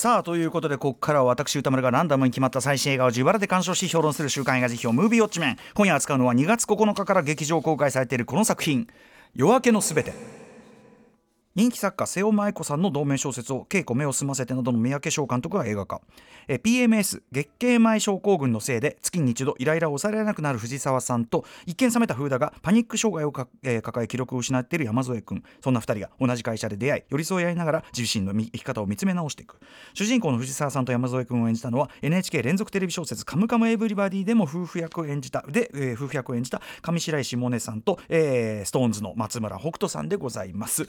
さあということでここからは私歌丸がランダムに決まった最新映画を自腹で鑑賞し評論する週刊映画辞表。ムービーウォッチメン。今夜扱うのは2月9日から劇場公開されているこの作品「夜明けのすべて」人気作家瀬尾舞子さんの同名小説を稽古目を澄ませてなどの三宅翔監督が映画化。え PMS 月経前症候群のせいで月に一度イライラを抑えられなくなる藤沢さんと一見冷めた風田がパニック障害をか、えー抱え記録を失っている山添君。そんな2人が同じ会社で出会い寄り添い合いながら自身の生き方を見つめ直していく。主人公の藤沢さんと山添君を演じたのは NHK 連続テレビ小説「カムカムエヴリバディ」でも夫婦役を演じたで、えー夫婦役を演じた上白石萌音さんと、えー、 SixTONES の松村北斗さんでございます。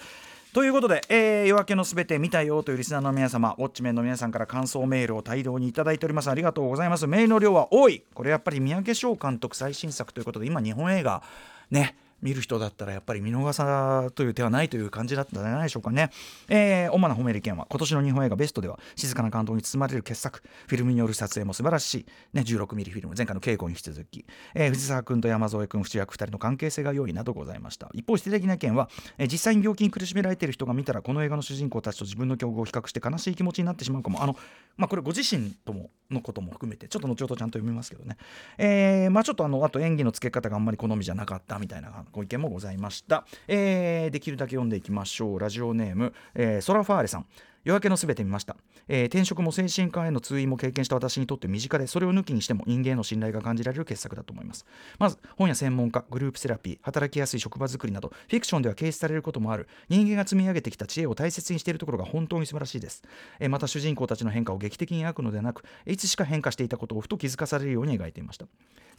ということで、えー夜明けのすべて見たよというリスナーの皆様、ウォッチメンの皆さんから感想メールを大量にいただいております。ありがとうございます。メールの量は多い。これやっぱり三宅唱監督最新作ということで、今日本映画、ね、見る人だったらやっぱり見逃すという手はないという感じだったんじゃないでしょうかね。えー主な褒める意見は今年の日本映画ベストでは静かな感動に包まれる傑作フィルムによる撮影も素晴らしい、ね、16ミリフィルム前回の稽古に引き続き、えー藤沢君と山添君藤役2人の関係性が良いなどございました。一方否定的な意見は、えー実際に病気に苦しめられている人が見たらこの映画の主人公たちと自分の境遇を比較して悲しい気持ちになってしまうかも。あの、まあ、これご自身とものことも含めてちょっと後ほどちゃんと読みますけどね、えーまあ、ちょっとあのあと演技のつけ方があんまり好みじゃなかったみたいなご意見もございました、えーできるだけ読んでいきましょう。ラジオネーム、えーソラファーレさん。夜明けのすべて見ました、えー転職も精神科への通院も経験した私にとって身近でそれを抜きにしても人間への信頼が感じられる傑作だと思います。まず本や専門家グループセラピー働きやすい職場作りなどフィクションでは軽視されることもある。人間が積み上げてきた知恵を大切にしているところが本当に素晴らしいです、えーまた主人公たちの変化を劇的に描くのではなくいつしか変化していたことをふと気づかされるように描いていました。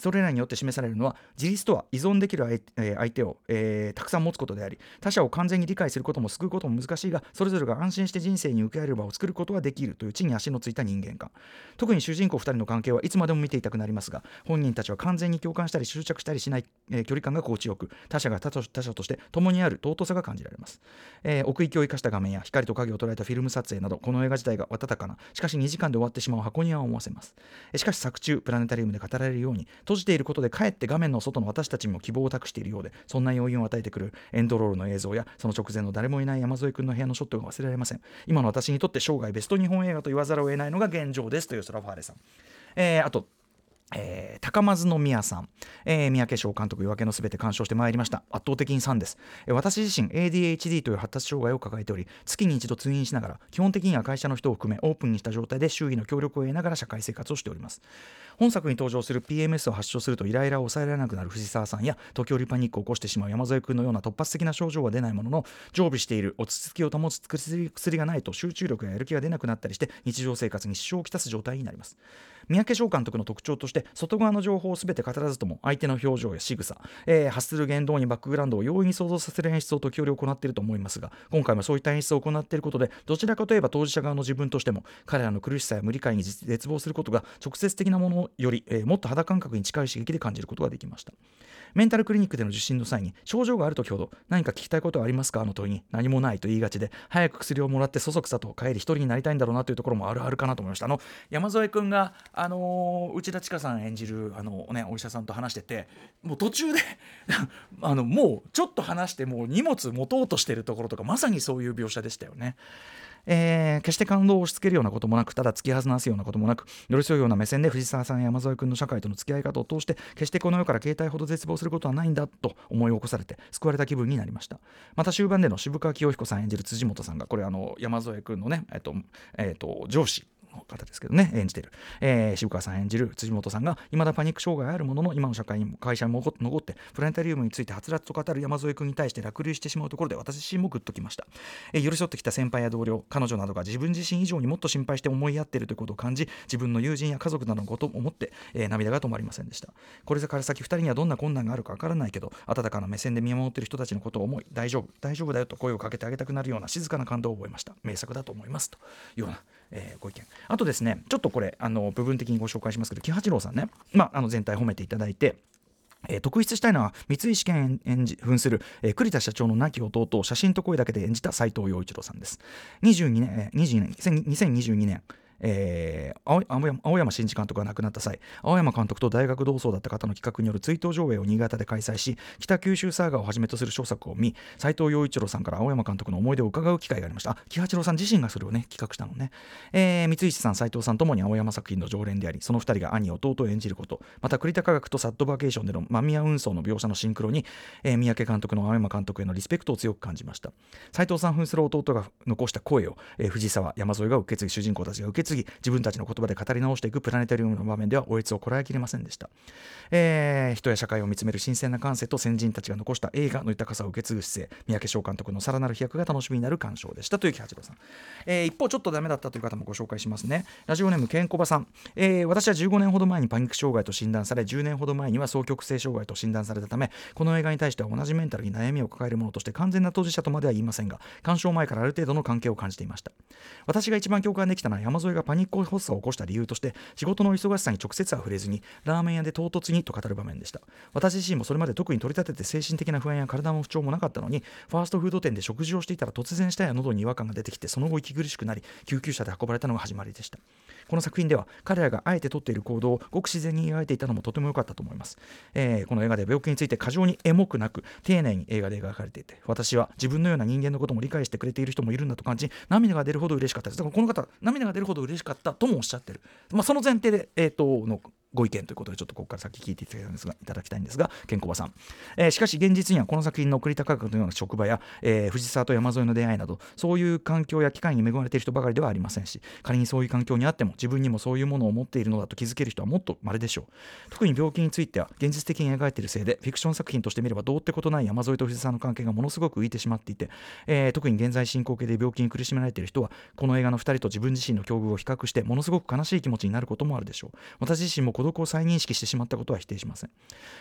それらによって示されるのは自立とは依存できる相,、え相手を、えーたくさん持つことであり他者を完全に理解することも救うことも難しいがそれぞれが安心して人生に受け合える場を作ることはできるという地に足のついた人間観。特に主人公2人の関係はいつまでも見ていたくなりますが本人たちは完全に共感したり執着したりしない、えー距離感が心地よく他者が他と他者として共にある尊さが感じられます、えー奥行きを生かした画面や光と影を捉えたフィルム撮影などこの映画自体が温かなしかし2時間で終わってしまう箱庭を思わせます。しかし作中プラネタリウムで語られるように閉じていることでかえって画面の外の私たちにも希望を託しているようでそんな要因を与えてくるエンドロールの映像やその直前の誰もいない山添君の部屋のショットが忘れられません。今の私にとって生涯ベスト日本映画と言わざるを得ないのが現状です。というソラファーレさん、えーあとえー高松宮さん、えー三宅翔監督夜明けのすべて鑑賞してまいりました。圧倒的に3です、えー私自身 ADHD という発達障害を抱えており月に一度通院しながら基本的には会社の人を含めオープンにした状態で周囲の協力を得ながら社会生活をしております。本作に登場する PMS を発症するとイライラを抑えられなくなる藤沢さんや時折パニックを起こしてしまう山添君のような突発的な症状は出ないものの常備している落ち着きを保つ薬薬がないと集中力ややる気が出なくなったりして日常生活に支障をきたす状態になります。三宅翔監督の特徴として外側の情報を全て語らずとも相手の表情や仕草、えー発する言動にバックグラウンドを容易に想像させる演出を時折行っていると思いますが今回もそういった演出を行っていることでどちらかといえば当事者側の自分としても彼らの苦しさや無理解に絶望することが直接的なものより、えーもっと肌感覚に近い刺激で感じることができました。メンタルクリニックでの受診の際に症状がある時ほど何か聞きたいことはありますか？あの問いに何もないと言いがちで早く薬をもらってそそくさと帰り一人になりたいんだろうなというところもあるあるかなと思いました。あの山添君が、あのー内田千佳さん演じるあの、ね、お医者さんと話しててもう途中で あのもうちょっと話してもう荷物持とうとしてるところとかまさにそういう描写でしたよね。えー決して感動を押し付けるようなこともなくただ突き放すようなこともなく寄り添うような目線で藤沢さんや山添君の社会との付き合い方を通して決してこの世から携帯ほど絶望することはないんだと思い起こされて救われた気分になりましたまた終盤での渋川清彦さん演じる辻元さんがこれあの山添君のねえっと、えっと、上司の方ですけどね演じてる、えー渋川さん演じる辻元さんが未だパニック障害あるものの今の社会にも会社に残ってプラネタリウムについてはつらつと語る山添君に対して落類してしまうところで私自身もグッときました、えー寄り添ってきた先輩や同僚彼女などが自分自身以上にもっと心配して思いやっているということを感じ自分の友人や家族などのことを思って、えー涙が止まりませんでした。これから先2人にはどんな困難があるかわからないけど温かな目線で見守っている人たちのことを思い大丈夫大丈夫だよと声をかけてあげたくなるような静かな感動を覚えました。名作だと思います。というような、えーご意見。あとですねちょっとこれあの部分的にご紹介しますけど喜八郎さんね、まあ、あの全体褒めていただいてえー特筆したいのは三井試験演じ扮する、えー栗田社長の亡き弟を写真と声だけで演じた斎藤陽一郎さんです。22年、えー22年2022年えー、青山青山真司監督が亡くなった際青山監督と大学同窓だった方の企画による追悼上映を新潟で開催し北九州サーガをはじめとする小作を見斎藤洋一郎さんから青山監督の思い出を伺う機会がありました。木八郎さん自身がそれをね企画したのね、えー、三石さん斎藤さんともに青山作品の常連でありその2人が兄弟を演じることまた栗田科学とサッドバケーションでの間宮運送の描写のシンクロに、えー、三宅監督の青山監督へのリスペクトを強く感じました。斎藤さん扮する弟が残した声を、えー、藤沢山添が受け継ぎ主人公たちが受け継ぎ自分たちの言葉で語り直していくプラネタリウムの場面ではおえつをこらえきれませんでした、えー、人や社会を見つめる新鮮な感性と先人たちが残した映画の豊かさを受け継ぐ姿勢三宅翔監督のさらなる飛躍が楽しみになる鑑賞でした。という木八郎さん、えー、一方ちょっとダメだったという方もご紹介しますね。ラジオネームケンコバさん、えー、私は15年ほど前にパニック障害と診断され10年ほど前には双極性障害と診断されたためこの映画に対しては同じメンタルに悩みを抱えるものとして完全な当事者とまでは言いませんが鑑賞前からある程度の関係を感じていました。私が一番共感できたのは山添がパニック発作を起こした理由として仕事の忙しさに直接は触れずにラーメン屋で唐突にと語る場面でした。私自身もそれまで特に取り立てて精神的な不安や体の不調もなかったのにファーストフード店で食事をしていたら突然舌や喉に違和感が出てきてその後息苦しくなり救急車で運ばれたのが始まりでした。この作品では彼らがあえて取っている行動をごく自然に描いていたのもとても良かったと思います、えー、この映画で病気について過剰にエモくなく丁寧に映画で描かれていて私は自分のような人間のことも理解してくれている人もいるんだと感じ涙が出るほど嬉しかったです。だからこの方涙が出るほど嬉しかったともおっしゃってる、まあ、その前提で、えーとのご意見ということでちょっとここから先聞いていただきたいんですがいただきたいんですがケンコバさん、えー、しかし現実にはこの作品の栗田科学のような職場や、えー、藤沢と山添の出会いなどそういう環境や機会に恵まれている人ばかりではありませんし仮にそういう環境にあっても自分にもそういうものを持っているのだと気づける人はもっと稀でしょう。特に病気については現実的に描いているせいでフィクション作品として見ればどうってことない山添と藤沢の関係がものすごく浮いてしまっていて、えー、特に現在進行形で病気に苦しめられている人はこの映画の2人と自分自身の境遇を比較してものすごく悲しい気持ちになることもあるでしょう。私自身も孤独を再認識してしまったことは否定しません。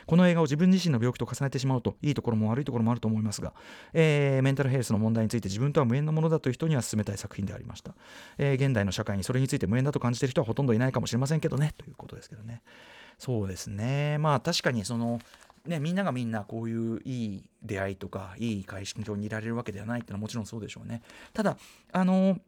この映画を自分自身の病気と重ねてしまうといいところも悪いところもあると思いますが、えー、メンタルヘルスの問題について自分とは無縁のものだという人には進めたい作品でありました、えー、現代の社会にそれについて無縁だと感じている人はほとんどいないかもしれませんけどねということですけどね。そうですね。まあ確かにそのね、みんながみんなこういういい出会いとかいい会心境にいられるわけではないっていうのはもちろんそうでしょうね。ただあの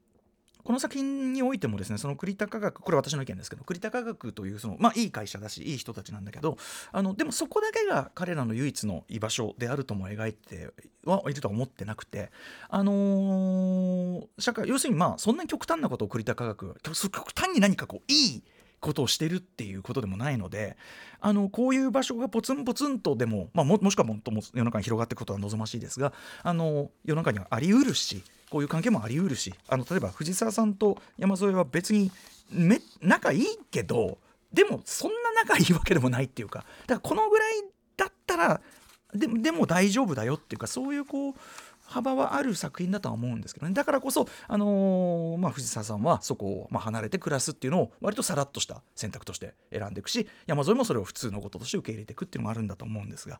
この作品においてもですねその栗田科学これ私の意見ですけど栗田科学というそのまあいい会社だしいい人たちなんだけどあのでもそこだけが彼らの唯一の居場所であるとも描いてはいるとは思ってなくてあのー、社会要するにまあそんなに極端なことを栗田科学極端に何かこういいことをしてるっていうことでもないのであのこういう場所がポツンポツンとでも、まあ、もしくはもっとも世の中に広がっていくことは望ましいですがあの世の中にはありうるしこういう関係もありうるしあの例えば藤沢さんと山添は別にめ仲いいけどでもそんな仲いいわけでもないっていうかだからこのぐらいだったらででも大丈夫だよっていうかそういうこう幅はある作品だとは思うんですけどね。だからこそ、あのー、まあ、藤沢さんはそこをま離れて暮らすっていうのを割とさらっとした選択として選んでいくし山添もそれを普通のこととして受け入れていくっていうのもあるんだと思うんですが。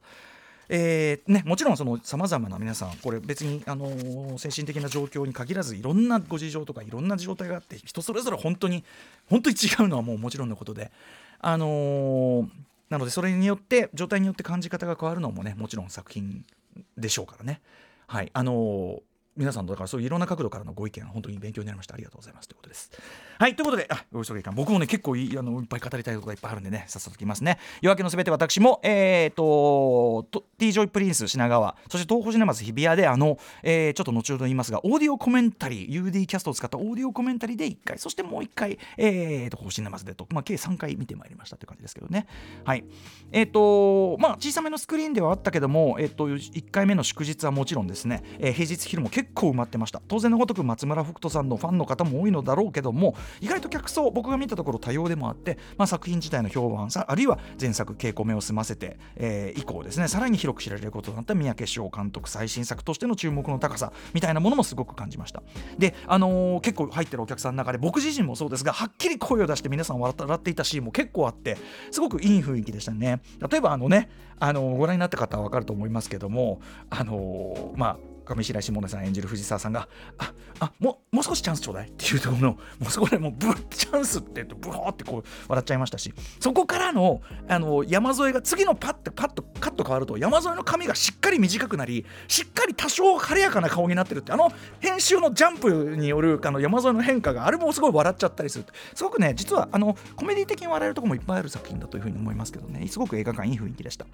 えーね、もちろんさまざまな皆さんこれ別に、あのー、精神的な状況に限らずいろんなご事情とかいろんな状態があって人それぞれ本当に本当に違うのはもうもちろんのことで、あのー、なのでそれによって状態によって感じ方が変わるのもねもちろん作品でしょうからね。はいあのー皆さんだからそういういろんな角度からのご意見本当に勉強になりました。ありがとうございます。ということです。はいということであご急ぎ僕もね結構いあのいっぱい語りたいことがいっぱいあるんでねさっさときますね。夜明けのすべて私もえっ、ー、と T ジョイプリンス品川そして東宝シネマズ日比谷であの、えー、ちょっと後ほど言いますがオーディオコメンタリー UD キャストを使ったオーディオコメンタリーで1回そしてもう1回えー、とシネマズでと、まあ、計3回見てまいりましたという感じですけどね。はい。えっ、ー、とまあ小さめのスクリーンではあったけどもえっ、ー、と1回目の祝日はもちろんですね、えー、平日昼も結構埋まってました。当然のごとく松村北斗さんのファンの方も多いのだろうけども意外と客層僕が見たところ多様でもあって、まあ、作品自体の評判さあるいは前作稽古目を済ませて、えー、以降ですねさらに広く知られることとなった三宅翔監督最新作としての注目の高さみたいなものもすごく感じました。で、あのー、結構入ってるお客さんの中で僕自身もそうですがはっきり声を出して皆さん笑っていたシーンも結構あってすごくいい雰囲気でしたね。例えばあのね、あのー、ご覧になった方は分かると思いますけどもあのー、まあ上白石萌音さん演じる藤沢さんがああもうもう少しチャンスちょうだいっていうところのもうそこでもうブッチャンスって言ってブホーってこう笑っちゃいましたしそこからのあの山添が次のパッてパッとカット変わると山添の髪がしっかり短くなりしっかり多少晴れやかな顔になってるってあの編集のジャンプによるあの山添の変化があれもすごい笑っちゃったりするすごくね実はあのコメディ的に笑えるとこもいっぱいある作品だというふうに思いますけどねすごく映画館いい雰囲気でした。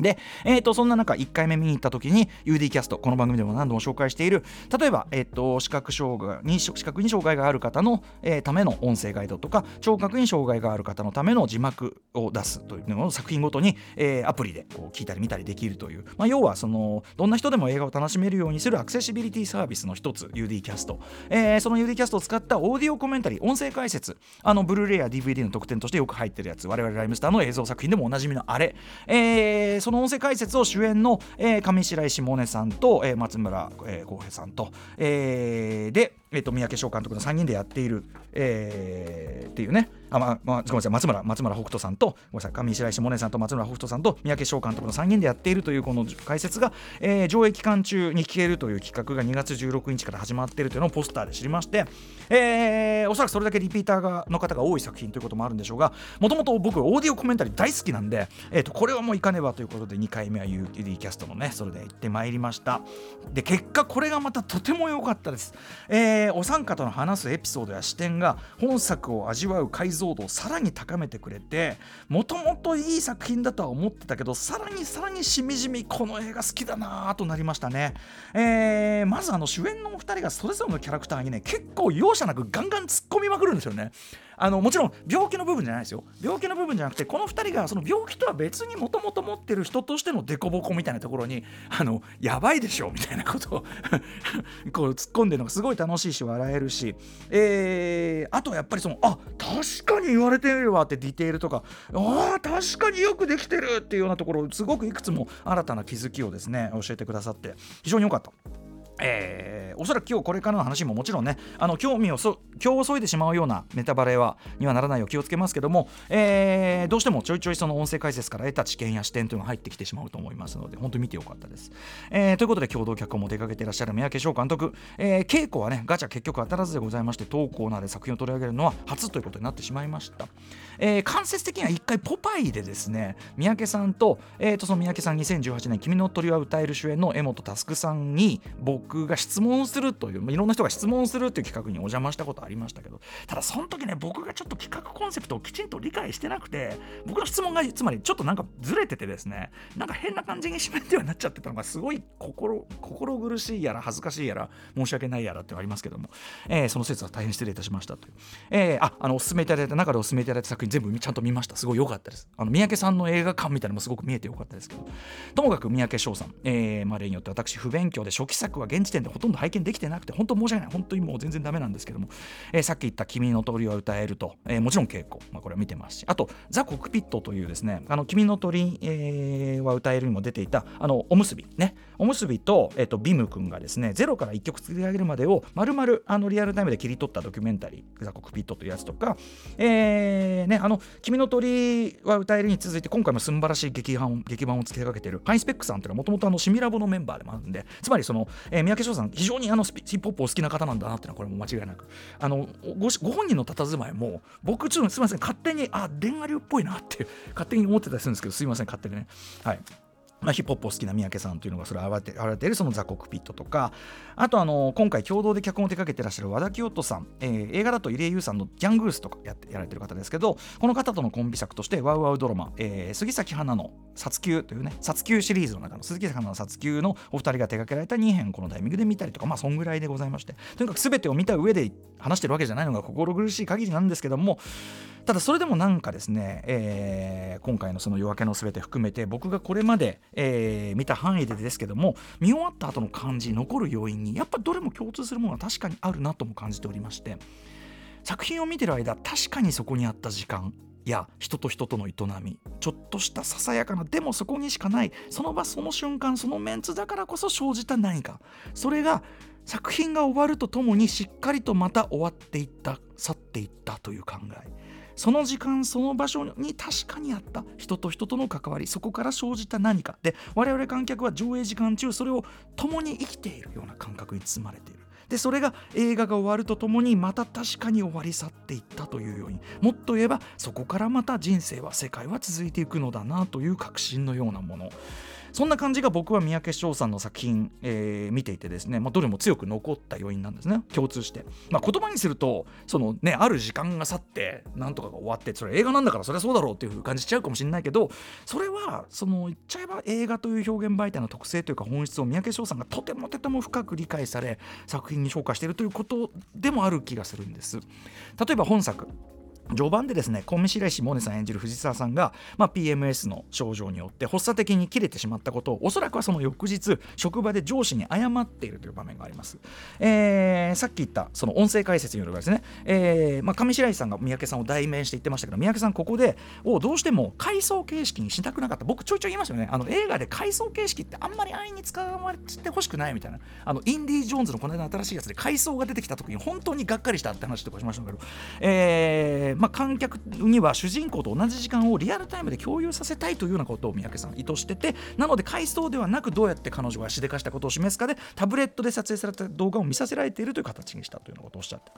で、えーと、そんな中1回目見に行った時に UD キャストこの番組でも何度も紹介している例えば、えーと、視覚障害に視覚に障害がある方の、えー、ための音声ガイドとか聴覚に障害がある方のための字幕を出すというのを作品ごとに、えー、アプリでこう聞いたり見たりできるという、まあ、要はそのどんな人でも映画を楽しめるようにするアクセシビリティサービスの一つ UD キャスト、えー、その UD キャストを使ったオーディオコメンタリー音声解説。あのブルーレイや DVD の特典としてよく入ってるやつ。我々ライムスターの映像作品でもおなじみのあれ、えー、その音声解説を主演の、えー、上白石萌音さんと、えー、松村浩、えー、平さんと、えー、で、えーと、三宅翔監督の3人でやっている、えー、っていうね。あ、ままあ、ごめんなさい。松村松村北斗さんとごめんなさい。上白石萌音さんと松村北斗さんと三宅翔監督の3人でやっているというこの解説が、えー、上映期間中に聞けるという企画が2月16日から始まっているというのをポスターで知りまして、えー、おそらくそれだけリピーターがの方が多い作品ということもあるんでしょうがもともと僕オーディオコメンタリー大好きなんで、えーと、これはもういかねばということで2回目は UD キャストのねそれで行ってまいりました。で結果これがまたとても良かったです、えー、お三方の話すエピソードや視点が本作を味わう解像度をさらに高めてくれてもともといい作品だとは思ってたけどさらにさらにしみじみこの映画好きだなとなりましたね、えー、まずあの主演のお二人がそれぞれのキャラクターにね結構容赦なくガンガン突っ込みまくるんですよね。あのもちろん病気の部分じゃないですよ病気の部分じゃなくてこの2人がその病気とは別にもともと持ってる人としての凸凹みたいなところにあのやばいでしょみたいなことを こう突っ込んでるのがすごい楽しいし笑えるし、えー、あとやっぱりそのあ確かに言われてるわってディテールとかあ確かによくできてるっていうようなところすごくいくつも新たな気づきをですね教えてくださって非常に良かった。えー、おそらく今日これからの話ももちろんねあの興味をそ今日遅いでしまうようなネタバレはにはならないよう気をつけますけども、えー、どうしてもちょいちょいその音声解説から得た知見や視点というのが入ってきてしまうと思いますので本当に見てよかったです、えー、ということで共同脚本も出かけていらっしゃる三宅翔監督、えー、稽古はねガチャ結局当たらずでございまして当コーナーで作品を取り上げるのは初ということになってしまいました、えー、間接的には一回ポパイでですね三宅さんと,、えー、とその三宅さん2018年「君の鳥は歌える」主演の江本佑さんに僕が質問するといういろんな人が質問するっていう企画にお邪魔したことありましたけどただその時ね僕がちょっと企画コンセプトをきちんと理解してなくて僕の質問がつまりちょっとなんかずれててですねなんか変な感じに締めてはなっちゃってたのがすごい心心苦しいやら恥ずかしいやら申し訳ないやらってありますけども、えー、その説は大変失礼いたしましたという、えー、ああのおすすめいただいた中でおすすめいただいた作品全部ちゃんと見ました。すごい良かったです。あの三宅さんの映画館みたいなのもすごく見えてよかったですけど。ともかく三宅翔さん、えーまあ、例によって私不勉強で初期作は現時点でほとんど拝見できてなくて本当申し訳ない。本当にもう全然ダメなんですけども、えー、さっき言った「君の鳥は歌えると」えー、もちろん稽古、まあ、これは見てますし。あと「ザ・コクピット」というですね「あの君の鳥、えー、は歌える」にも出ていたあのおむすび。ね。おむすびと,、えーと、ビム君がですねゼロから1曲作り上げるまでをまるまるあのリアルタイムで切り取ったドキュメンタリー「ザ・コクピット」というやつとか、えーね、あの「君の鳥は歌える」に続いて今回も素晴らしい劇版劇版をつけかけているハイスペックさんというのはもともとシミラボのメンバーでもあるんで。つまりその、えー、三宅翔さん非常にあのヒップホップお好きな方なんだなっていうのはこれも間違いなくあのごご本人の佇まいも僕ちょっとすみません勝手にあ電話流っぽいなって勝手に思ってたりするんですけどすみません勝手にね。はい。まあ、ヒップホップを好きな三宅さんというのがそれを現れているそのザ・コックピットとかあとあの今回共同で脚本を手掛けてらっしゃる和田清人さん、えー、映画だと入江優さんの「ギャングース」とかやってやられてる方ですけどこの方とのコンビ作として「ワウワウドラマ」えー、杉咲花の「殺球」というね殺球シリーズの中の杉咲花の殺球のお二人が手掛けられた2編このタイミングで見たりとかまあそんぐらいでございまして。とにかく全てを見た上で話してるわけじゃないのが心苦しい限りなんですけどもただそれでもなんかですね、えー、今回のその夜明けのすべて含めて僕がこれまで、えー、見た範囲でですけども見終わった後の感じ残る要因にやっぱどれも共通するものは確かにあるなとも感じておりまして作品を見てる間確かにそこにあった時間や人と人との営みちょっとしたささやかなでもそこにしかないその場その瞬間そのメンツだからこそ生じた何かそれが作品が終わるとともにしっかりとまた終わっていった去っていったという考え。その時間その場所に確かにあった人と人との関わりそこから生じた何か。で我々観客は上映時間中それを共に生きているような感覚に包まれている。でそれが映画が終わるとともにまた確かに終わり去っていったというようにもっと言えばそこからまた人生は世界は続いていくのだなという確信のようなもの。そんな感じが僕は三宅翔さんの作品、えー、見ていてですね、まあ、どれも強く残った要因なんですね。共通して、まあ、言葉にするとそのねある時間が去ってなんとかが終わってそれ映画なんだからそれはそうだろうっていう風に感じちゃうかもしれないけどそれはその言っちゃえば映画という表現媒体の特性というか本質を三宅翔さんがとてもとても深く理解され作品に昇華しているということでもある気がするんです。例えば本作。序盤でですね小見白石萌音さん演じる藤沢さんが、まあ、PMS の症状によって発作的に切れてしまったことをおそらくはその翌日職場で上司に謝っているという場面があります、えー、さっき言ったその音声解説によるですね、えーまあ、上白石さんが三宅さんを代名して言ってましたけど三宅さんここでをどうしても回想形式にしなくなかった。僕ちょいちょい言いますよね。あの映画で回想形式ってあんまり安易に使われてほしくないみたいな。あのインディ・ジョーンズのこの間の新しいやつで回想が出てきた時に本当にがっかりしたって話とかしましたけど、えーまあ、観客には主人公と同じ時間をリアルタイムで共有させたいというようなことを三宅さん意図しててなので回想ではなくどうやって彼女がしでかしたことを示すかでタブレットで撮影された動画を見させられているという形にしたというようなことをおっしゃった、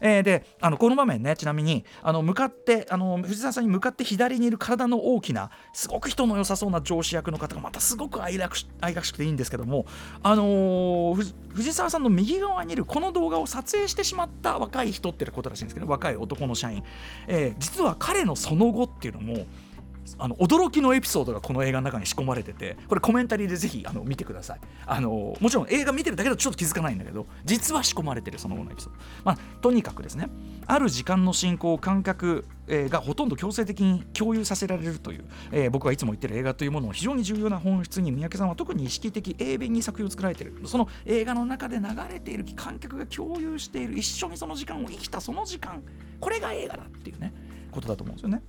えー、であのこの場面ねちなみにあの向かってあの藤沢さんに向かって左にいる体の大きなすごく人の良さそうな上司役の方がまたすごく愛らし愛らしくていいんですけどもあのー、藤沢さんの右側にいるこの動画を撮影してしまった若い人ってことらしいんですけど若い男の社員、えー、実は彼のその後っていうのもあの驚きのエピソードがこの映画の中に仕込まれててこれコメンタリーでぜひあの見てください。あのもちろん映画見てるだけだとちょっと気づかないんだけど実は仕込まれてるその後のエピソード、まあ、とにかくですねある時間の進行を観客、えー、がほとんど強制的に共有させられるという、えー、僕がいつも言ってる映画というものを非常に重要な本質に三宅さんは特に意識的英弁に作品を作られてる。その映画の中で流れている観客が共有している。一緒にその時間を生きたその時間。これが映画だっていうねことだと思うんですよね。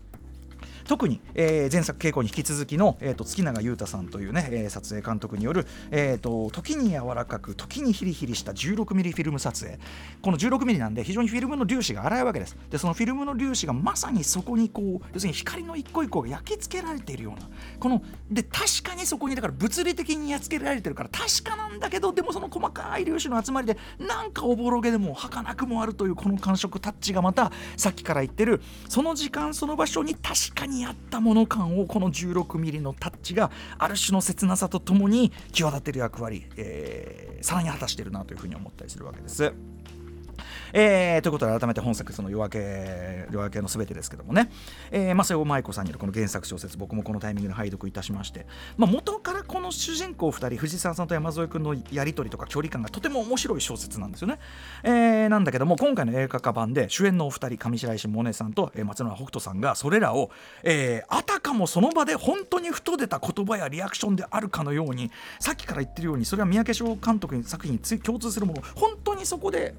特に、えー、前作傾向に引き続きの、えーと、月永裕太さんというね、えー、撮影監督による、えーと、時に柔らかく時にヒリヒリした 16mm フィルム撮影。この 16mm なんで非常にフィルムの粒子が粗いわけです。でそのフィルムの粒子がまさにそこにこう要するに光の一個一個が焼き付けられているような。こので確かにそこにだから物理的に焼き付けられてるから確かなんだけどでもその細かい粒子の集まりでなんかおぼろげでも儚くもあるというこの感触タッチがまたさっきから言ってるその時間その場所に確かににあったもの感をこの 16mm のタッチがある種の切なさとともに際立てる役割、えー、さらに果たしてるなというふうに思ったりするわけです。えー、ということで改めて本作その夜明け夜明けのすべてですけどもね、えー、まあ、瀬尾舞子さんによるこの原作小説僕もこのタイミングで拝読いたしまして、まあ、元からこの主人公2人藤沢さんと山添君のやり取りとか距離感がとても面白い小説なんですよね、えー、なんだけども今回の映画化版で主演のお二人上白石萌音さんと、松村北斗さんがそれらを、えあたかもその場で本当にふと出た言葉やリアクションであるかのようにさっきから言ってるようにそれは三宅翔監督に作品に共通するもの本当にそこで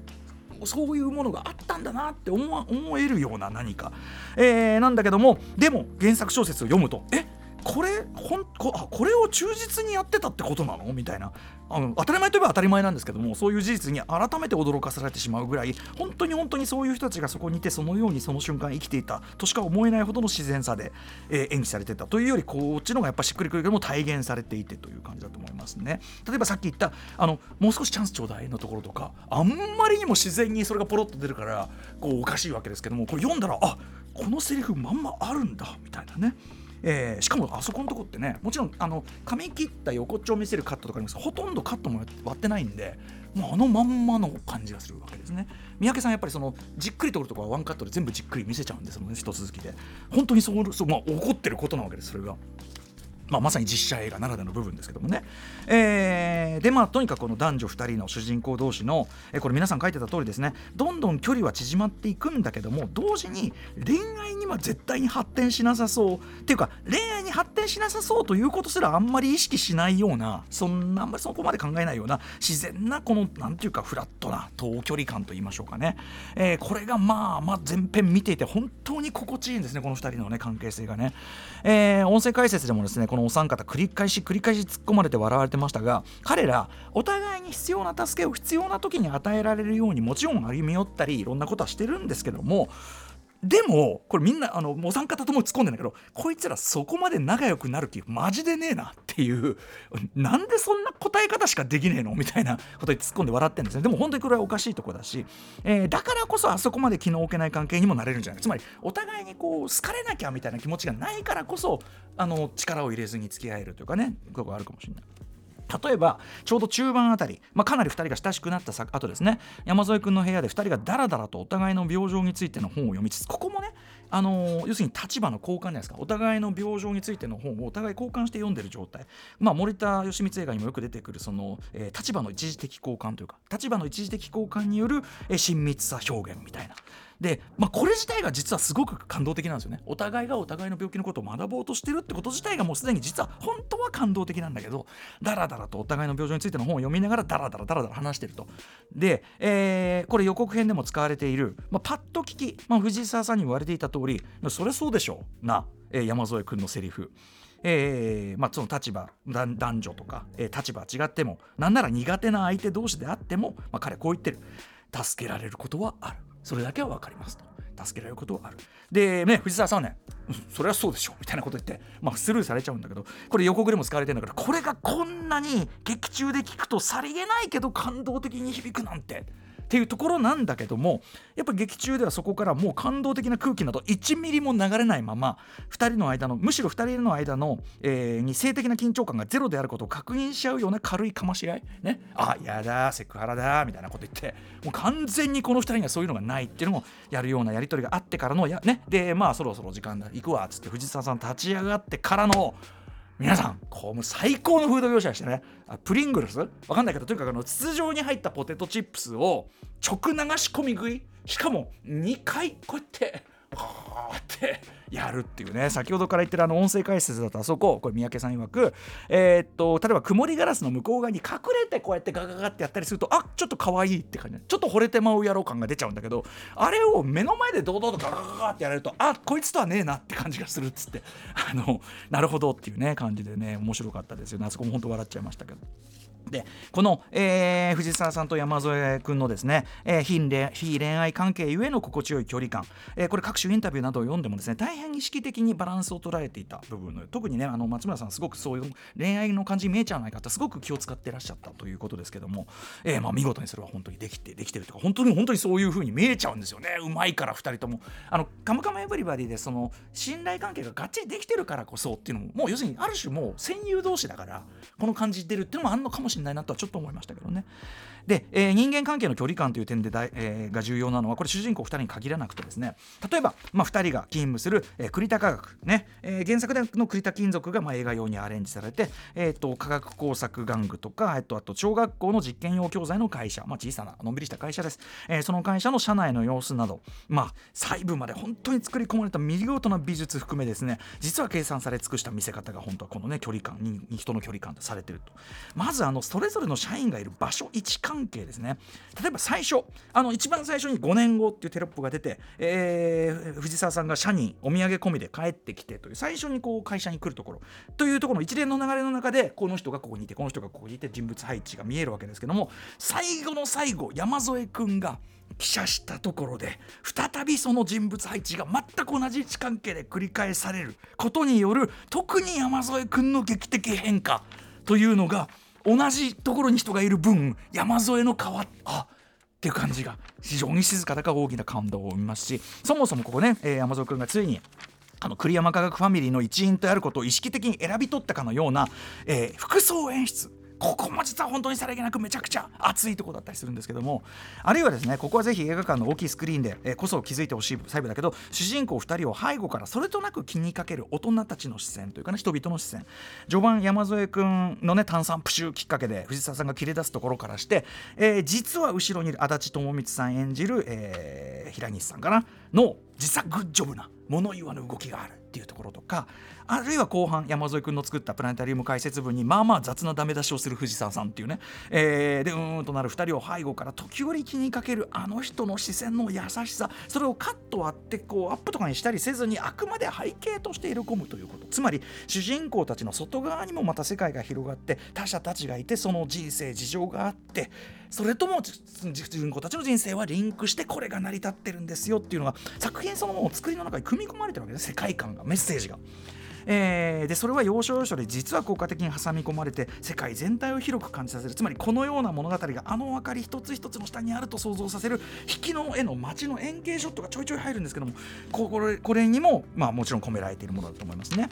そういうものがあったんだなって思えるような何か、えー、なんだけどもでも原作小説を読むとえっこれほんこあこれを忠実にやってたってことなの？みたいな。あの当たり前といえば当たり前なんですけどもそういう事実に改めて驚かされてしまうぐらい本当に本当にそういう人たちがそこにいてそのようにその瞬間生きていたとしか思えないほどの自然さで、えー、演技されてた。というよりこっちの方がやっぱしっくりくるけども体現されていてという感じだと思いますね。例えばさっき言ったあのもう少しチャンスちょうだいのところとかあんまりにも自然にそれがポロッと出るからこうおかしいわけですけどもこれ読んだらあこのセリフまんまあるんだみたいなね。えー、しかもあそこのとこってねもちろんあの髪切った横っちょを見せるカットとかありますほとんどカットも割ってないんでもうあのまんまの感じがするわけですね三宅さんやっぱりそのじっくり撮るとこはワンカットで全部じっくり見せちゃうんですもんね一続きで本当にそうそう、まあ、怒ってることなわけですそれが。まあ、まさに実写映画ならではの部分ですけどもね、えー、でまあとにかくこの男女2人の主人公同士の、えー、これ皆さん書いてた通りですね。どんどん距離は縮まっていくんだけども同時に恋愛には絶対に発展しなさそう。っていうか恋愛に発展しなさそうということすらあんまり意識しないようなそんなあんまりそこまで考えないような自然なこのなんていうかフラットな遠距離感と言いましょうかね、えー、これがまあまあ前編見ていて本当に心地いいんですねこの2人のね関係性がね、えー、音声解説でもですねこのお三方繰り返し繰り返し突っ込まれて笑われてましたが彼らお互いに必要な助けを必要な時に与えられるようにもちろん歩み寄ったりいろんなことはしてるんですけどもでもこれみんなあのお三方とも突っ込んでんだけどこいつらそこまで仲良くなる気マジでねえなっていう なんでそんな答え方しかできねえのみたいなことに突っ込んで笑ってるんですねでも本当にこれはおかしいとこだし、えー、だからこそあそこまで気の置けない関係にもなれるんじゃない？つまりお互いにこう好かれなきゃみたいな気持ちがないからこそあの力を入れずに付き合えるというかねことがあるかもしれない。例えばちょうど中盤あたり、まあ、かなり2人が親しくなった後ですね。山添君の部屋で2人がダラダラとお互いの病状についての本を読みつつここもねあのー、要するに立場の交換じゃないですか。お互いの病状についての本をお互い交換して読んでる状態、まあ、森田義満映画にもよく出てくるその、えー、立場の一時的交換というか立場の一時的交換による、えー、親密さ表現みたいな。で、まあ、これ自体が実はすごく感動的なんですよね。お互いがお互いの病気のことを学ぼうとしてるってこと自体がもうすでに実は本当は感動的なんだけどだらだらとお互いの病状についての本を読みながらだらだらだらだら話してるとで、えー、これ予告編でも使われている、まあ、パッと聞き、まあ、藤沢さんに言われていた通りそれそうでしょうな、えー、山添君のセリフえーまあ、その立場男女とか、えー、立場違ってもなんなら苦手な相手同士であっても、まあ、彼はこう言ってる助けられることはあるそれだけは分かりますと。助けられることはある。でね藤沢さんねそれはそうでしょみたいなこと言って、まあ、スルーされちゃうんだけどこれ予告でも使われてるんだけどこれがこんなに劇中で聞くとさりげないけど感動的に響くなんて。っていうところなんだけどもやっぱ劇中ではそこからもう感動的な空気など1ミリも流れないまま2人の間のむしろ2人の間の、えー、に性的な緊張感がゼロであることを確認しちゃうような軽いかまし合い。ね。あやだセクハラだみたいなこと言ってもう完全にこの2人にはそういうのがないっていうのをやるようなやり取りがあってからのやね。でまあそろそろ時間だ行くわっつって藤沢さん立ち上がってからの皆さんこうも最高のフード業者でしてね。プリングルス？わかんないけどとにかくあの筒状に入ったポテトチップスを直流し込み食い。しかも2回こうやってはーってやるっていうね先ほどから言ってるあの音声解説だとあそここれ三宅さん曰くえー、っと例えば曇りガラスの向こう側に隠れてこうやってガガガってやったりするとあちょっと可愛いって感じちょっと惚れてまう野郎感が出ちゃうんだけどあれを目の前で堂々とガガガガってやられるとあこいつとはねえなって感じがするっつってあのなるほどっていうね感じでね面白かったですよねあそこも本当笑っちゃいましたけど。でこの、えー、藤沢さんと山添君のですね、えー、非恋非恋愛関係ゆえの心地よい距離感、えー、これ各種インタビューなどを読んでもですね大変意識的にバランスを捉えていた部分の特にねあの松村さんすごくそういう恋愛の感じ見えちゃわないかってすごく気を使ってらっしゃったということですけども、えーまあ、見事にそれは本当にできてできてるとか本当に本当にそういう風に見えちゃうんですよね。うまいから2人とも。あのカムカムエヴリバディでその信頼関係ががっちりできてるからこそっていうのももう要するにある種もう戦友同士だからこの感じ出るっていうのもあるのかもしれない。なとはちょっと思いましたけどね。で、えー、人間関係の距離感という点でだ、えー、が重要なのはこれ主人公2人に限らなくてですね。例えば、まあ、2人が勤務する、えー、栗田科学ね、えー、原作での栗田金属が、まあ、映画用にアレンジされて、えーと、科学工作玩具とか、えーと、あと小学校の実験用教材の会社、まあ、小さなのんびりした会社です、えー、その会社の社内の様子など、まあ、細部まで本当に作り込まれた見事な美術含めですね。実は計算され尽くした見せ方が本当はこのね距離感に人の距離感とされてると。まずあのそれぞれの社員がいる場所位置関関係ですね。例えば最初あの一番最初に5年後っていうテロップが出て、えー、藤沢さんが社にお土産込みで帰ってきてという最初にこう会社に来るところ。というところの一連の流れの中でこの人がここにいてこの人がここにいて人物配置が見えるわけですけども最後の最後山添君が記者したところで再びその人物配置が全く同じ位置関係で繰り返されることによる特に山添君の劇的変化というのが同じところに人がいる分山添の川あっていう感じが非常に静かだか大きな感動を生みますしそもそもここね、えー、山添君がついにあの栗山科学ファミリーの一員とやることを意識的に選び取ったかのような、えー、服装演出ここも実は本当にさりげなくめちゃくちゃ熱いとこだったりするんですけどもあるいはですねここはぜひ映画館の大きいスクリーンで、こそ気づいてほしい細部だけど主人公2人を背後からそれとなく気にかける大人たちの視線というかね人々の視線。序盤山添君のね炭酸プシューきっかけで藤沢さんが切り出すところからして、えー、実は後ろにいる足立智光さん演じる、えー、平西さんかなの自作グッジョブな物言わぬ動きがあるっていうところとかあるいは後半山添君の作ったプラネタリウム解説文にまあまあ雑なダメ出しをする藤沢さんっていうね、えー、でうーんとなる2人を背後から時折気にかけるあの人の視線の優しさ。それをカット割ってこうアップとかにしたりせずにあくまで背景として入れ込むということ。つまり主人公たちの外側にもまた世界が広がって他者たちがいてその人生事情があってそれとも自分たちの人生はリンクしてこれが成り立ってるんですよっていうのが作品そのものを作りの中に組み込まれてるわけです世界観がメッセージが。えー、でそれは要所要所で実は効果的に挟み込まれて世界全体を広く感じさせるつまりこのような物語があの明かり一つ一つの下にあると想像させる引きの絵の街の円形ショットがちょいちょい入るんですけどもこれこれにも、まあ、もちろん込められているものだと思いますね。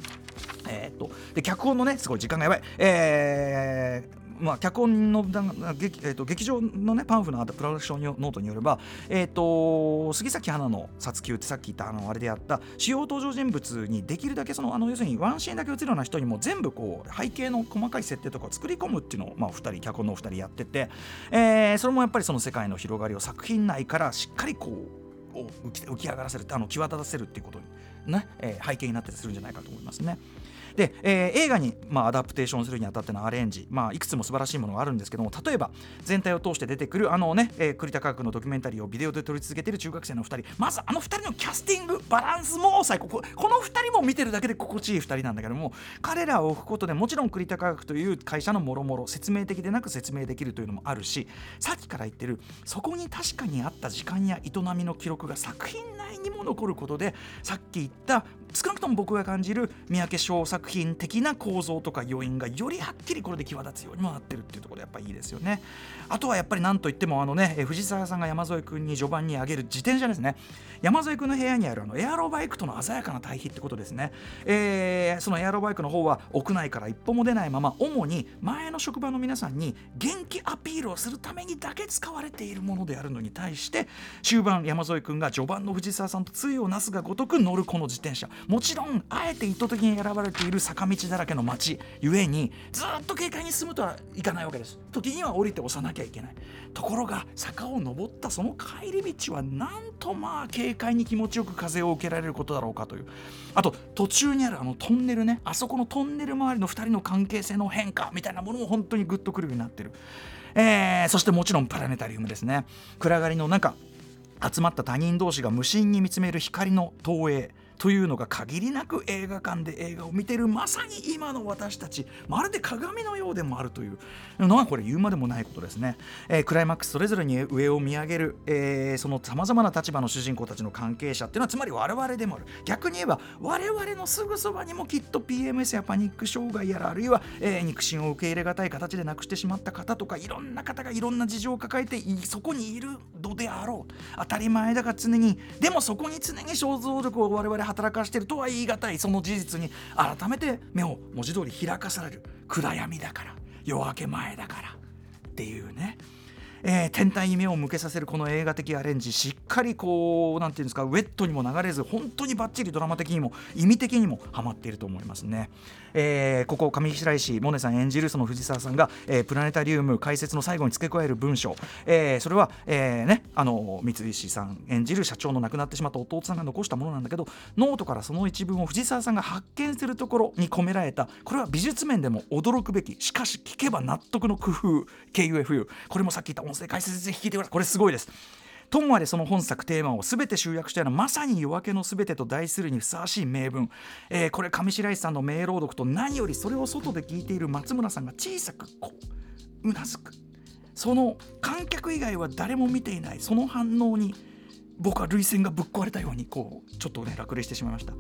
えー、っとで脚本のねすごい時間がやばい、えー、まあ、脚本の劇,、えーと、劇場の、ね、パンフのあったプロダクションノートによれば、えーと、杉咲花の殺球ってさっき言ったあのあれであった主要登場人物にできるだけそのあの要するにワンシーンだけ映るような人にも全部こう背景の細かい設定とかを作り込むっていうのを、まあ、2人脚本のお二人やってて、えー、それもやっぱりその世界の広がりを作品内からしっかりこう浮き上がらせるあの際立たせるっていうことにね、えー、背景になってするんじゃないかと思いますね。で、えー、映画に、まあ、アダプテーションするにあたってのアレンジ、まあ、いくつも素晴らしいものがあるんですけども例えば全体を通して出てくるあのね、えー、栗田科学のドキュメンタリーをビデオで撮り続けている中学生の2人。まずあの2人のキャスティングバランスも最高。ここの2人も見てるだけで心地いい2人なんだけども彼らを置くことでもちろん栗田科学という会社のもろもろ説明的でなく説明できるというのもあるしさっきから言ってるそこに確かにあった時間や営みの記録が作品内にも残ることでさっき言った少なくとも僕が感じる三宅翔作品的な構造とか要因がよりはっきりこれで際立つようにもなってるっていうところでやっぱいいですよね。あとはやっぱり何といってもあのね藤沢さんが山添君に序盤にあげる自転車ですね。山添君の部屋にあるあのエアロバイクとの鮮やかな対比ってことですね、えー、そのエアロバイクの方は屋内から一歩も出ないまま主に前の職場の皆さんに元気アピールをするためにだけ使われているものであるのに対して終盤山添君が序盤の藤沢さんと対をなすがごとく乗るこの自転車。もちろんあえて意図的に選ばれている坂道だらけの街ゆえにずっと軽快に進むとはいかないわけです。時には降りて押さなきゃいけない。ところが坂を登ったその帰り道はなんとまあ軽快に気持ちよく風を受けられることだろうかという。あと途中にあるあのトンネルね。あそこのトンネル周りの2人の関係性の変化みたいなものも本当にグッとくるようになってる、えー、そしてもちろんプラネタリウムですね。暗がりの中集まった他人同士が無心に見つめる光の投影。というのが限りなく映画館で映画を見てるまさに今の私たちまるで鏡のようでもあるというのはこれ言うまでもないことですね、えー、クライマックスそれぞれに上を見上げる、えー、そのさまざまな立場の主人公たちの関係者っていうのはつまり我々でもある。逆に言えば我々のすぐそばにもきっと PMS やパニック障害やらあるいは、えー、肉親を受け入れがたい形で亡くしてしまった方とかいろんな方がいろんな事情を抱えてそこにいるのであろう。当たり前だが常にでもそこに常に想像力を我々働かしてるとは言い難いその事実に改めて目を文字通り開かされる暗闇だから夜明け前だからっていうね。えー、天体に目を向けさせるこの映画的アレンジしっかりこう何て言うんですかウェットにも流れず本当にバッチリドラマ的にも意味的にもハマっていると思いますね、えー、ここ上白石萌音さん演じるその藤沢さんが、えー、プラネタリウム解説の最後に付け加える文章、えー、それは、えー、ねあの三石さん演じる社長の亡くなってしまった弟さんが残したものなんだけどノートからその一文を藤沢さんが発見するところに込められたこれは美術面でも驚くべきしかし聞けば納得の工夫。KUFU これもさっき言った音声解説ぜひ聞いてください。これすごいです。ともあれその本作テーマを全て集約したようなまさに夜明けの全てと題するにふさわしい名文、えー、これ上白石さんの名朗読と何よりそれを外で聞いている松村さんが小さくこううなずく。その観客以外は誰も見ていない。その反応に僕は涙腺がぶっ壊れたようにこうちょっとね落霊してしまいました、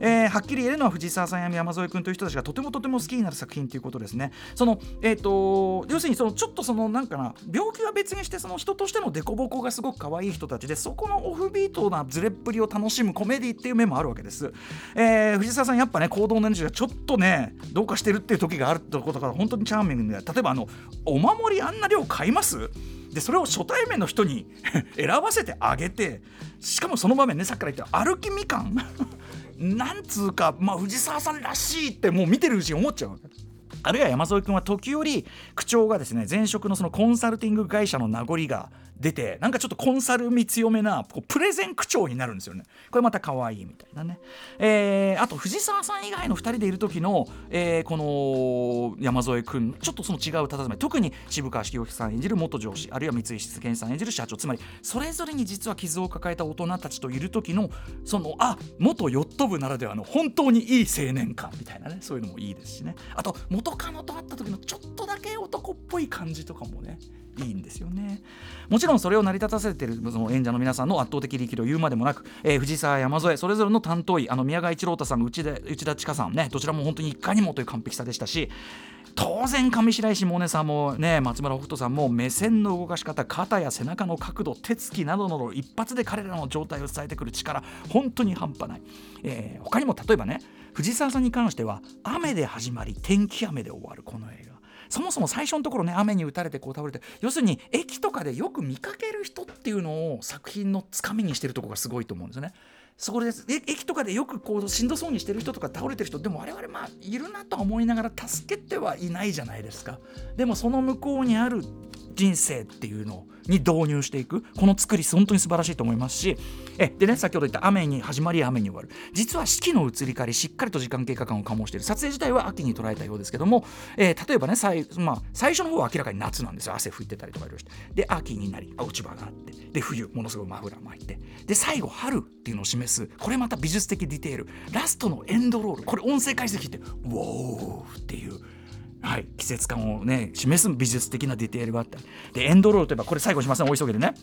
えー、はっきり言えるのは藤沢さんや山添君という人たちがとてもとても好きになる作品ということですね。そのえっ、ー、と要するにそのちょっとそのなんかな病気は別にしてその人としての凸凹がすごく可愛い人たちでそこのオフビートなズレっぷりを楽しむコメディっていう面もあるわけです、えー、藤沢さんやっぱね行動の energy がちょっとねどうかしてるっていう時があるってことから本当にチャーミングで例えばあのお守りあんな量買います？でそれを初対面の人に 選ばせてあげてしかもその場面ねさっきから言った歩きみかん。なんつうか、まあ、藤沢さんらしいってもう見てるうちに思っちゃうあるいは山添君は時折口調がですね前職のそのコンサルティング会社の名残が出てなんかちょっとコンサル味強めなプレゼン口調になるんですよね。これまた可愛いみたいなね、えー、あと藤沢さん以外の2人でいる時の、えー、この山添君ちょっとその違う佇まい。特に渋川茂之さん演じる元上司あるいは三井質健さん演じる社長。つまりそれぞれに実は傷を抱えた大人たちといる時のそのあ元ヨット部ならではの本当にいい青年感みたいなね。そういうのもいいですしね。あと元カノと会った時のちょっとだけ男っぽい感じとかもね。いいんですよね。もちろんそれを成り立たせているその演者の皆さんの圧倒的力量を言うまでもなく、えー、藤沢山添それぞれの担当医あの宮川一郎太さん内田内田千佳さんねどちらも本当にいかにもという完璧さでしたし当然上白石萌音さんもね松村北斗さんも目線の動かし方肩や背中の角度手つきなどなど一発で彼らの状態を伝えてくる力本当に半端ない、えー、他にも例えばね藤沢さんに関しては雨で始まり天気雨で終わるこの映画。そもそも最初のところね雨に打たれてこう倒れて要するに駅とかでよく見かける人っていうのを作品のつかみにしてるところがすごいと思うんですよね。そこで駅とかでよくこうしんどそうにしてる人とか倒れてる人でも我々まあいるなとは思いながら助けてはいないじゃないですかでもその向こうにある人生っていうのに導入していく。この作り本当に素晴らしいと思いますし。えでね先ほど言った雨に始まり雨に終わる。実は四季の移り変わりしっかりと時間経過感を醸している。撮影自体は秋に捉えたようですけども、えー、例えばね最,、まあ、最初の方は明らかに夏なんですよ。汗拭いてたりとかいろいろして。で秋になり落ち葉があって。で冬ものすごいマフラー巻いて。で最後春っていうのを示す。これまた美術的ディテール。ラストのエンドロール。これ音声解析ってウォーっていうはい、季節感をね示す美術的なディテールがあった。りでエンドロールといえばこれ最後しません。お急ぎでね。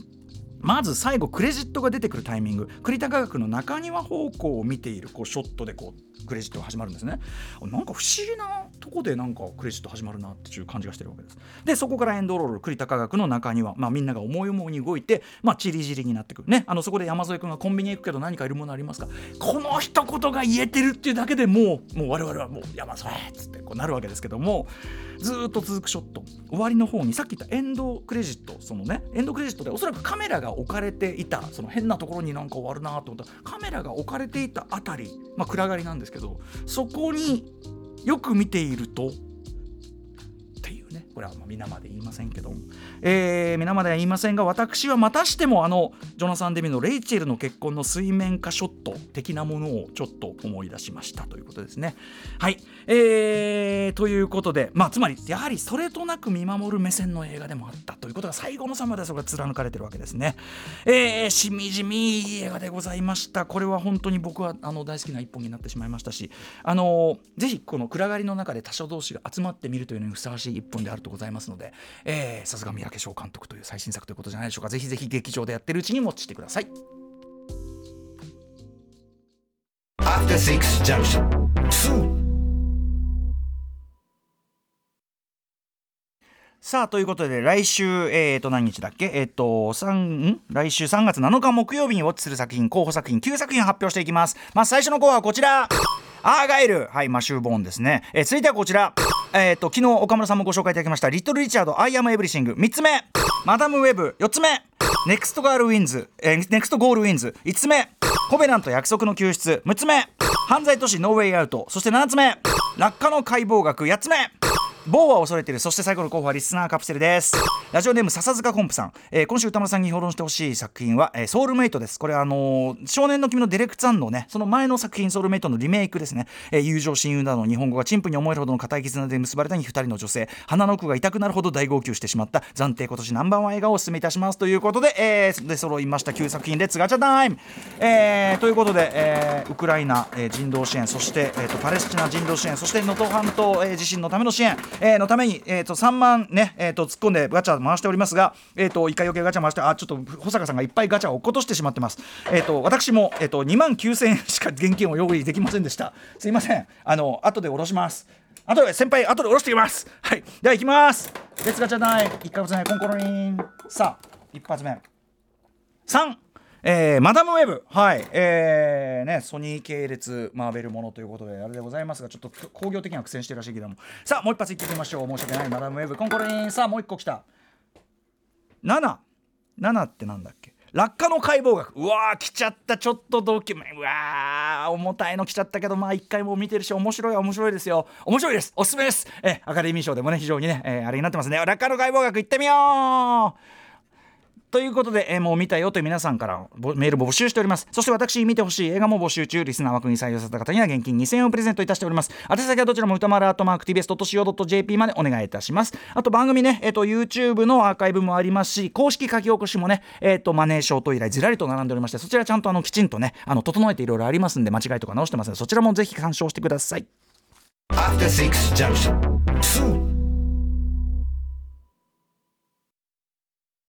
まず最後クレジットが出てくるタイミング。栗田科学の中庭方向を見ているこうショットでこうクレジットが始まるんですね。なんか不思議なとこでなんかクレジット始まるなっていう感じがしてるわけです。でそこからエンドロール栗田科学の中庭まあみんなが思い思いに動いてまあチリジリになってくるね。あのそこで山添君がコンビニ行くけど何かいるものありますか？この一言が言えてるっていうだけでもうもう我々はもう山添っつってこうなるわけです。けどもずっと続くショット。終わりの方にさっき言ったエンドクレジットそのねエンドクレジットでおそらくカメラが置かれていたその変なところになんか終わるなと思った。カメラが置かれていたあたりまあ暗がりなんですけどそこによく見ているとこれはま皆まで言いませんけど、えー、皆までは言いませんが私はまたしてもあのジョナサン・デミのレイチェルの結婚の水面下ショット的なものをちょっと思い出しましたということですね。はい、えー、ということで、まあ、つまりやはりそれとなく見守る目線の映画でもあったということが最後のさまでそれが貫かれてるわけですね。えー、しみじみいい映画でございました。これは本当に僕はあの大好きな一本になってしまいましたし、あのぜひこの暗がりの中で他所同士が集まってみるというのにふさわしい一本であるとございますので、えー、さすが三宅翔監督という最新作ということじゃないでしょうか。ぜひぜひ劇場でやってるうちにウォッチしてください。さあということで来週えっ、ー、と何日だっけ？えっ、ー、と3ん？来週3月7日木曜日にウォッチする作品候補作品9作品発表していきます。まあ最初の候補はこちら。アーガイル。はいマシュー・ボーンですね、えー、続いてはこちらえっ、ー、と昨日岡村さんもご紹介いただきましたリトル・リチャードアイアム・エブリシング3つ目。マダム・ウェブ。4つ目。ネクスト・ガール・ウィンズ、えー、ネクスト・ゴール・ウィンズ。5つ目。コベナント約束の救出。6つ目。犯罪都市ノーウェイアウト。そして7つ目。落下の解剖学。8つ目。某は恐れてる。そして最後の候補はリスナーカプセルです。ラジオネーム笹塚コンプさん、えー、今週歌丸さんに評論してほしい作品は、えー、ソウルメイトです。これあのー、少年の君のデレクツァンのねその前の作品ソウルメイトのリメイクですね、えー、友情親友などの日本語が陳腐に思えるほどの固い絆で結ばれた2人の女性。鼻の奥が痛くなるほど大号泣してしまった。暫定今年ナンバーワン映画をお勧めいたしますということで、えー、で揃いました。9作品でつがちゃタイム、えー、ということで、えー、ウクライナ、えー、人道支援。そして、えーと、パレスチナ人道支援。そして能登半島、えー、地震のための支援、えー、のために、えーと、3万ね、えーと、突っ込んでガチャ回しておりますが、えーと、一回余計ガチャ回してあちょっと保坂さんがいっぱいガチャを落っことしてしまってます。えー、と私も、えー、と2万9000円しか現金を用意できませんでした。すいませんあの後で下ろします。あとで先輩後で下ろしてきます。はいでは行きます。レッツガチャない1回目コンコロリンさあ一発目3えー、マダムウェブ、はい、えー、ね、ソニー系列マーベルものということで、あれでございますが、ちょっと工業的には苦戦してるらしいけども、さあ、もう一発いってみましょう。申し訳ない、マダムウェブ、コンコリン、さあ、もう一個来た。7、7ってなんだっけ？落下の解剖学。うわー来ちゃった。ちょっとドキュメンうわー重たいの来ちゃったけどまあ一回も見てるし面白い面白いですよ。面白いです。おすすめです。えアカデミー賞でもね非常にね、えー、あれになってますね。落下の解剖学行ってみよう。ということで、えー、もう見たよという皆さんからメール募集しております。そして私見てほしい映画も募集中。リスナー枠に採用された方には現金2000円をプレゼントいたしております。宛先はどちらも歌丸アートマーク TBS.CO.JP までお願いいたします。あと番組ね、えーと、YouTube のアーカイブもありますし公式書き起こしもね、えーと、マネーショート以来ずらりと並んでおりましてそちらちゃんとあのきちんとねあの整えていろいろありますんで間違いとか直してますのでそちらもぜひ鑑賞してください。